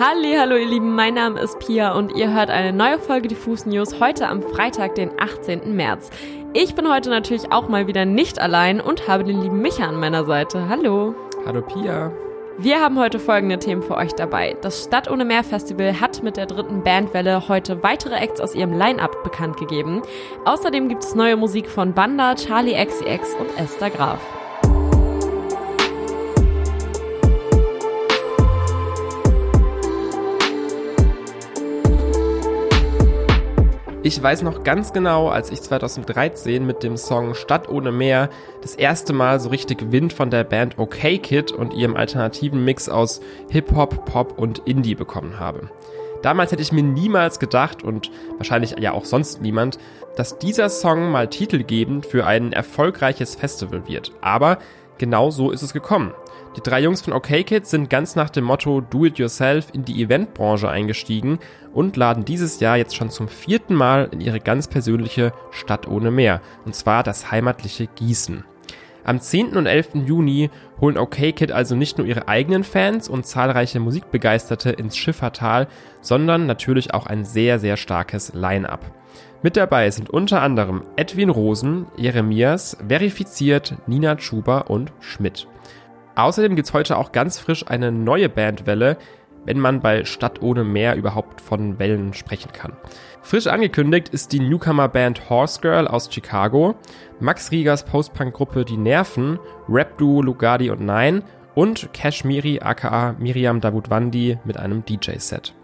Halli, hallo ihr Lieben, mein Name ist Pia und ihr hört eine neue Folge Diffus News heute am Freitag, den 18. März. Ich bin heute natürlich auch mal wieder nicht allein und habe den lieben Micha an meiner Seite. Hallo. Hallo Pia. Wir haben heute folgende Themen für euch dabei. Das Stadt ohne Meer Festival hat mit der dritten Bandwelle heute weitere Acts aus ihrem Line-Up bekannt gegeben. Außerdem gibt es neue Musik von Banda, Charlie XCX und Esther Graf. Ich weiß noch ganz genau, als ich 2013 mit dem Song Stadt ohne Meer das erste Mal so richtig Wind von der Band OK Kid und ihrem alternativen Mix aus Hip-Hop, Pop und Indie bekommen habe. Damals hätte ich mir niemals gedacht und wahrscheinlich ja auch sonst niemand, dass dieser Song mal titelgebend für ein erfolgreiches Festival wird. Aber genau so ist es gekommen. Die drei Jungs von OK Kids sind ganz nach dem Motto Do It Yourself in die Eventbranche eingestiegen und laden dieses Jahr jetzt schon zum vierten Mal in ihre ganz persönliche Stadt ohne Meer, und zwar das heimatliche Gießen. Am 10. und 11. Juni holen OK Kid also nicht nur ihre eigenen Fans und zahlreiche Musikbegeisterte ins Schiffertal, sondern natürlich auch ein sehr, sehr starkes Line-up. Mit dabei sind unter anderem Edwin Rosen, Jeremias, Verifiziert, Nina Schuber und Schmidt. Außerdem gibt's heute auch ganz frisch eine neue Bandwelle, wenn man bei Stadt ohne Meer überhaupt von Wellen sprechen kann. Frisch angekündigt ist die Newcomer-Band Horse Girl aus Chicago, Max Riegers Postpunk-Gruppe Die Nerven, Rap-Duo Lugardi und Nein und Kashmiri aka Miriam Davutwandi mit einem DJ-Set.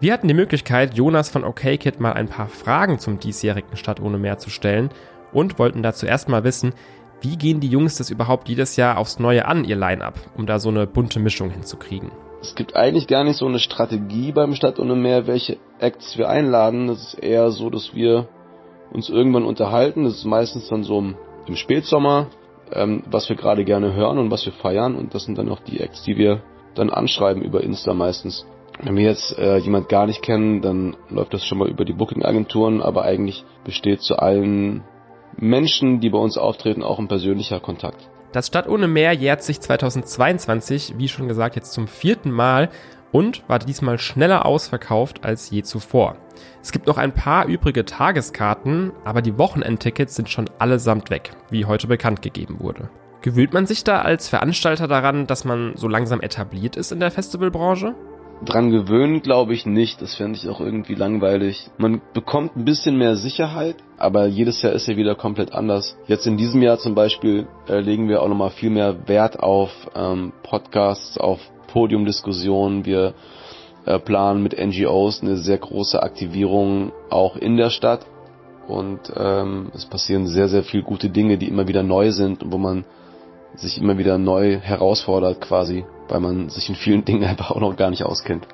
Wir hatten die Möglichkeit, Jonas von OK Kid mal ein paar Fragen zum diesjährigen Stadt ohne Meer zu stellen und wollten dazu erstmal wissen, wie gehen die Jungs das überhaupt jedes Jahr aufs Neue an, ihr Line-Up, um da so eine bunte Mischung hinzukriegen? Es gibt eigentlich gar nicht so eine Strategie beim Stadt ohne Meer, welche Acts wir einladen. Das ist eher so, dass wir uns irgendwann unterhalten. Das ist meistens dann so im Spätsommer, ähm, was wir gerade gerne hören und was wir feiern. Und das sind dann auch die Acts, die wir dann anschreiben über Insta meistens. Wenn wir jetzt äh, jemand gar nicht kennen, dann läuft das schon mal über die Booking-Agenturen, aber eigentlich besteht zu allen Menschen, die bei uns auftreten, auch ein persönlicher Kontakt. Das Stadt ohne Meer jährt sich 2022, wie schon gesagt, jetzt zum vierten Mal und war diesmal schneller ausverkauft als je zuvor. Es gibt noch ein paar übrige Tageskarten, aber die Wochenendtickets sind schon allesamt weg, wie heute bekannt gegeben wurde. Gewöhnt man sich da als Veranstalter daran, dass man so langsam etabliert ist in der Festivalbranche? dran gewöhnen, glaube ich nicht. Das fände ich auch irgendwie langweilig. Man bekommt ein bisschen mehr Sicherheit, aber jedes Jahr ist ja wieder komplett anders. Jetzt in diesem Jahr zum Beispiel äh, legen wir auch nochmal viel mehr Wert auf ähm, Podcasts, auf Podiumdiskussionen. Wir äh, planen mit NGOs eine sehr große Aktivierung auch in der Stadt. Und ähm, es passieren sehr, sehr viele gute Dinge, die immer wieder neu sind und wo man sich immer wieder neu herausfordert quasi weil man sich in vielen Dingen einfach auch noch gar nicht auskennt.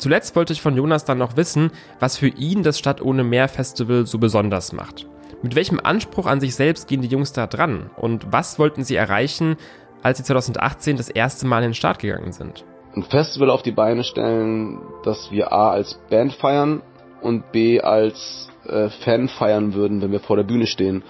Zuletzt wollte ich von Jonas dann noch wissen, was für ihn das Stadt ohne Meer Festival so besonders macht. Mit welchem Anspruch an sich selbst gehen die Jungs da dran und was wollten sie erreichen, als sie 2018 das erste Mal in den Start gegangen sind? Ein Festival auf die Beine stellen, das wir A als Band feiern und B als äh, Fan feiern würden, wenn wir vor der Bühne stehen.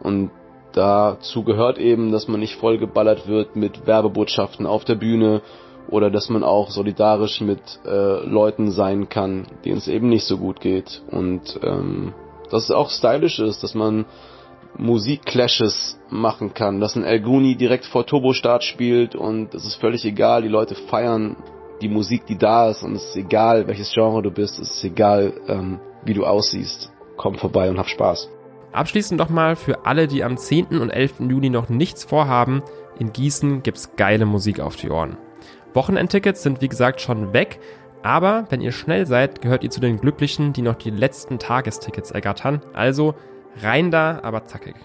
Und Dazu gehört eben, dass man nicht vollgeballert wird mit Werbebotschaften auf der Bühne oder dass man auch solidarisch mit äh, Leuten sein kann, denen es eben nicht so gut geht. Und ähm, dass es auch stylisch ist, dass man Musikclashes machen kann, dass ein El Guni direkt vor Turbostart spielt und es ist völlig egal, die Leute feiern die Musik, die da ist und es ist egal, welches Genre du bist, es ist egal, ähm, wie du aussiehst. Komm vorbei und hab Spaß. Abschließend nochmal für alle, die am 10. und 11. Juni noch nichts vorhaben, in Gießen gibt's geile Musik auf die Ohren. Wochenendtickets sind wie gesagt schon weg, aber wenn ihr schnell seid, gehört ihr zu den Glücklichen, die noch die letzten Tagestickets ergattern. Also rein da, aber zackig.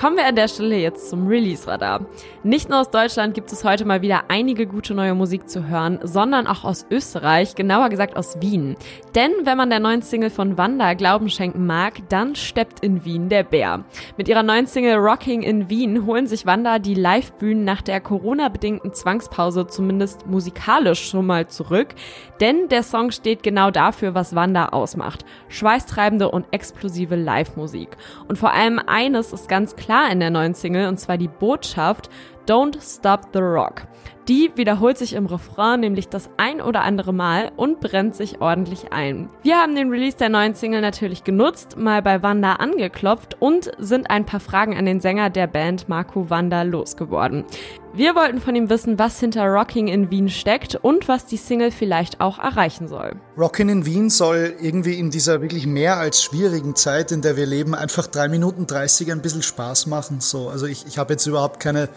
Kommen wir an der Stelle jetzt zum Release-Radar. Nicht nur aus Deutschland gibt es heute mal wieder einige gute neue Musik zu hören, sondern auch aus Österreich, genauer gesagt aus Wien. Denn wenn man der neuen Single von Wanda Glauben schenken mag, dann steppt in Wien der Bär. Mit ihrer neuen Single Rocking in Wien holen sich Wanda die Live-Bühnen nach der Corona-bedingten Zwangspause zumindest musikalisch schon mal zurück. Denn der Song steht genau dafür, was Wanda ausmacht. Schweißtreibende und explosive Live-Musik. Und vor allem eines ist ganz klar in der neuen Single, und zwar die Botschaft Don't Stop the Rock. Die wiederholt sich im Refrain nämlich das ein oder andere Mal und brennt sich ordentlich ein. Wir haben den Release der neuen Single natürlich genutzt, mal bei Wanda angeklopft und sind ein paar Fragen an den Sänger der Band Marco Wanda losgeworden. Wir wollten von ihm wissen, was hinter Rocking in Wien steckt und was die Single vielleicht auch erreichen soll. Rocking in Wien soll irgendwie in dieser wirklich mehr als schwierigen Zeit, in der wir leben, einfach drei Minuten 30 ein bisschen Spaß machen. So, also ich, ich habe jetzt überhaupt keine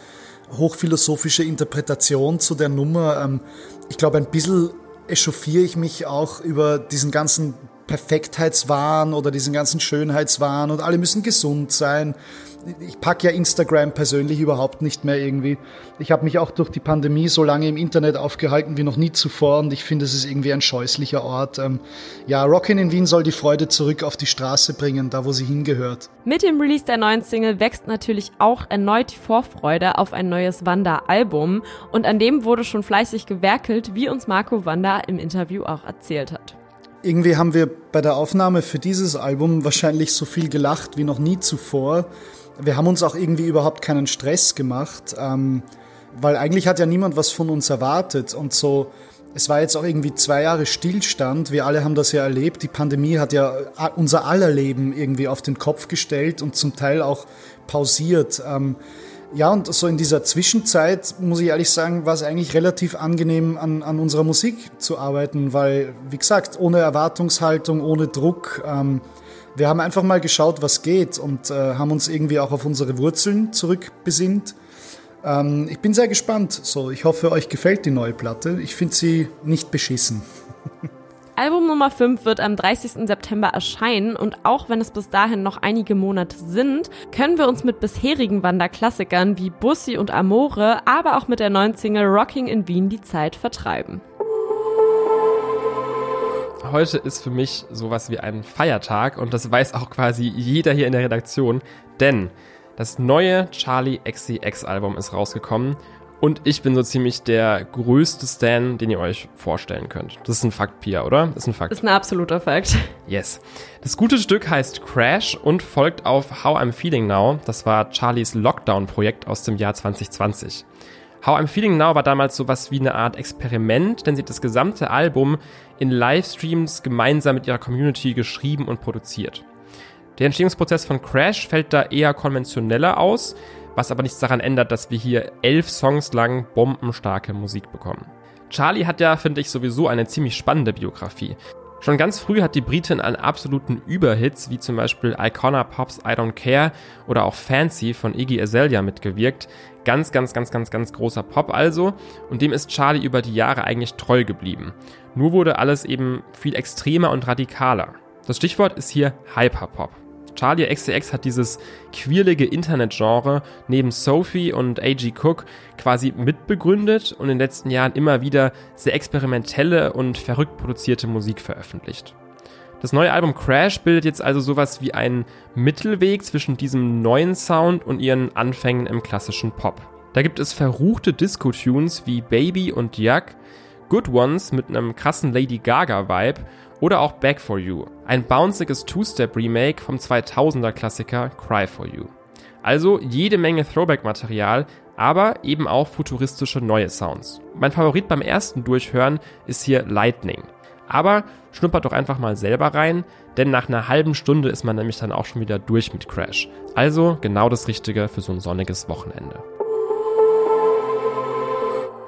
hochphilosophische Interpretation zu der Nummer. Ähm, ich glaube, ein bisschen echauffiere ich mich auch über diesen ganzen Perfektheitswahn oder diesen ganzen Schönheitswahn und alle müssen gesund sein ich packe ja Instagram persönlich überhaupt nicht mehr irgendwie. Ich habe mich auch durch die Pandemie so lange im Internet aufgehalten wie noch nie zuvor und ich finde, es ist irgendwie ein scheußlicher Ort. Ähm, ja, Rockin' in Wien soll die Freude zurück auf die Straße bringen, da wo sie hingehört. Mit dem Release der neuen Single wächst natürlich auch erneut die Vorfreude auf ein neues Wanda-Album und an dem wurde schon fleißig gewerkelt, wie uns Marco Wanda im Interview auch erzählt hat. Irgendwie haben wir bei der Aufnahme für dieses Album wahrscheinlich so viel gelacht wie noch nie zuvor wir haben uns auch irgendwie überhaupt keinen Stress gemacht, ähm, weil eigentlich hat ja niemand was von uns erwartet und so. Es war jetzt auch irgendwie zwei Jahre Stillstand. Wir alle haben das ja erlebt. Die Pandemie hat ja unser aller Leben irgendwie auf den Kopf gestellt und zum Teil auch pausiert. Ähm, ja, und so in dieser Zwischenzeit, muss ich ehrlich sagen, war es eigentlich relativ angenehm, an, an unserer Musik zu arbeiten, weil, wie gesagt, ohne Erwartungshaltung, ohne Druck. Ähm, wir haben einfach mal geschaut, was geht und äh, haben uns irgendwie auch auf unsere Wurzeln zurückbesinnt. Ähm, ich bin sehr gespannt. So, ich hoffe, euch gefällt die neue Platte. Ich finde sie nicht beschissen. Album Nummer 5 wird am 30. September erscheinen und auch wenn es bis dahin noch einige Monate sind, können wir uns mit bisherigen Wanderklassikern wie Bussi und Amore, aber auch mit der neuen Single Rocking in Wien die Zeit vertreiben heute ist für mich sowas wie ein Feiertag und das weiß auch quasi jeder hier in der Redaktion, denn das neue Charlie XCX Album ist rausgekommen und ich bin so ziemlich der größte Stan, den ihr euch vorstellen könnt. Das ist ein Fakt, Pia, oder? Das ist ein Fakt. Das ist ein absoluter Fakt. Yes. Das gute Stück heißt Crash und folgt auf How I'm Feeling Now. Das war Charlies Lockdown-Projekt aus dem Jahr 2020. How I'm Feeling Now war damals sowas wie eine Art Experiment, denn sie hat das gesamte Album in Livestreams gemeinsam mit ihrer Community geschrieben und produziert. Der Entstehungsprozess von Crash fällt da eher konventioneller aus, was aber nichts daran ändert, dass wir hier elf Songs lang bombenstarke Musik bekommen. Charlie hat ja, finde ich, sowieso eine ziemlich spannende Biografie. Schon ganz früh hat die Britin an absoluten Überhits wie zum Beispiel Icona Pops I Don't Care oder auch Fancy von Iggy Azalea mitgewirkt. Ganz, ganz, ganz, ganz, ganz großer Pop also. Und dem ist Charlie über die Jahre eigentlich treu geblieben. Nur wurde alles eben viel extremer und radikaler. Das Stichwort ist hier Hyperpop. Charlie XCX hat dieses quirlige Internetgenre neben Sophie und A.G. Cook quasi mitbegründet und in den letzten Jahren immer wieder sehr experimentelle und verrückt produzierte Musik veröffentlicht. Das neue Album Crash bildet jetzt also sowas wie einen Mittelweg zwischen diesem neuen Sound und ihren Anfängen im klassischen Pop. Da gibt es verruchte Disco-Tunes wie Baby und Yuck, Good Ones mit einem krassen Lady Gaga-Vibe oder auch Back for You, ein bounciges Two-Step-Remake vom 2000er-Klassiker Cry for You. Also jede Menge Throwback-Material, aber eben auch futuristische neue Sounds. Mein Favorit beim ersten Durchhören ist hier Lightning. Aber schnuppert doch einfach mal selber rein, denn nach einer halben Stunde ist man nämlich dann auch schon wieder durch mit Crash. Also genau das Richtige für so ein sonniges Wochenende.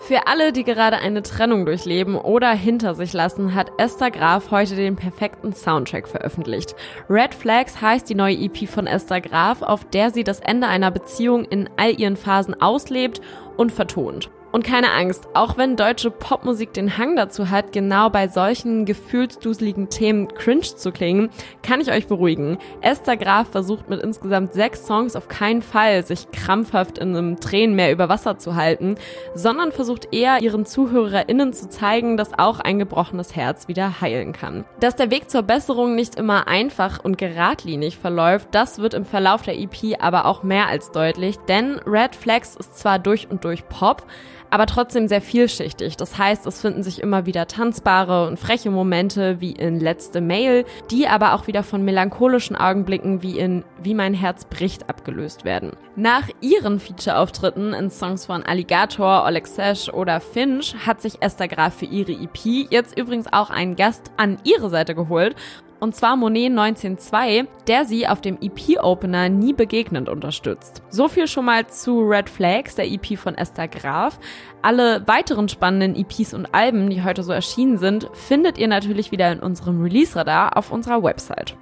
Für alle, die gerade eine Trennung durchleben oder hinter sich lassen, hat Esther Graf heute den perfekten Soundtrack veröffentlicht. Red Flags heißt die neue EP von Esther Graf, auf der sie das Ende einer Beziehung in all ihren Phasen auslebt und vertont. Und keine Angst, auch wenn deutsche Popmusik den Hang dazu hat, genau bei solchen gefühlsduseligen Themen cringe zu klingen, kann ich euch beruhigen. Esther Graf versucht mit insgesamt sechs Songs auf keinen Fall, sich krampfhaft in einem Tränenmeer über Wasser zu halten, sondern versucht eher ihren ZuhörerInnen zu zeigen, dass auch ein gebrochenes Herz wieder heilen kann. Dass der Weg zur Besserung nicht immer einfach und geradlinig verläuft, das wird im Verlauf der EP aber auch mehr als deutlich, denn Red Flags ist zwar durch und durch Pop, aber trotzdem sehr vielschichtig. Das heißt, es finden sich immer wieder tanzbare und freche Momente wie in Letzte Mail, die aber auch wieder von melancholischen Augenblicken wie in Wie mein Herz bricht abgelöst werden. Nach ihren Feature-Auftritten in Songs von Alligator, Oleg Sesh oder Finch hat sich Esther Graf für ihre EP jetzt übrigens auch einen Gast an ihre Seite geholt und zwar Monet 192, der sie auf dem EP-Opener Nie begegnend unterstützt. So viel schon mal zu Red Flags, der EP von Esther Graf. Alle weiteren spannenden EPs und Alben, die heute so erschienen sind, findet ihr natürlich wieder in unserem Release-Radar auf unserer Website.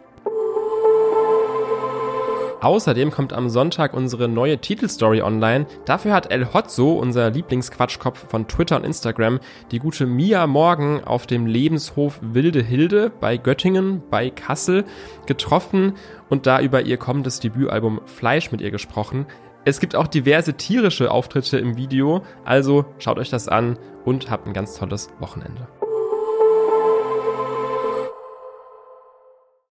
Außerdem kommt am Sonntag unsere neue Titelstory online. Dafür hat El Hotzo, unser Lieblingsquatschkopf von Twitter und Instagram, die gute Mia Morgen auf dem Lebenshof Wilde Hilde bei Göttingen bei Kassel getroffen und da über ihr kommendes Debütalbum Fleisch mit ihr gesprochen. Es gibt auch diverse tierische Auftritte im Video, also schaut euch das an und habt ein ganz tolles Wochenende.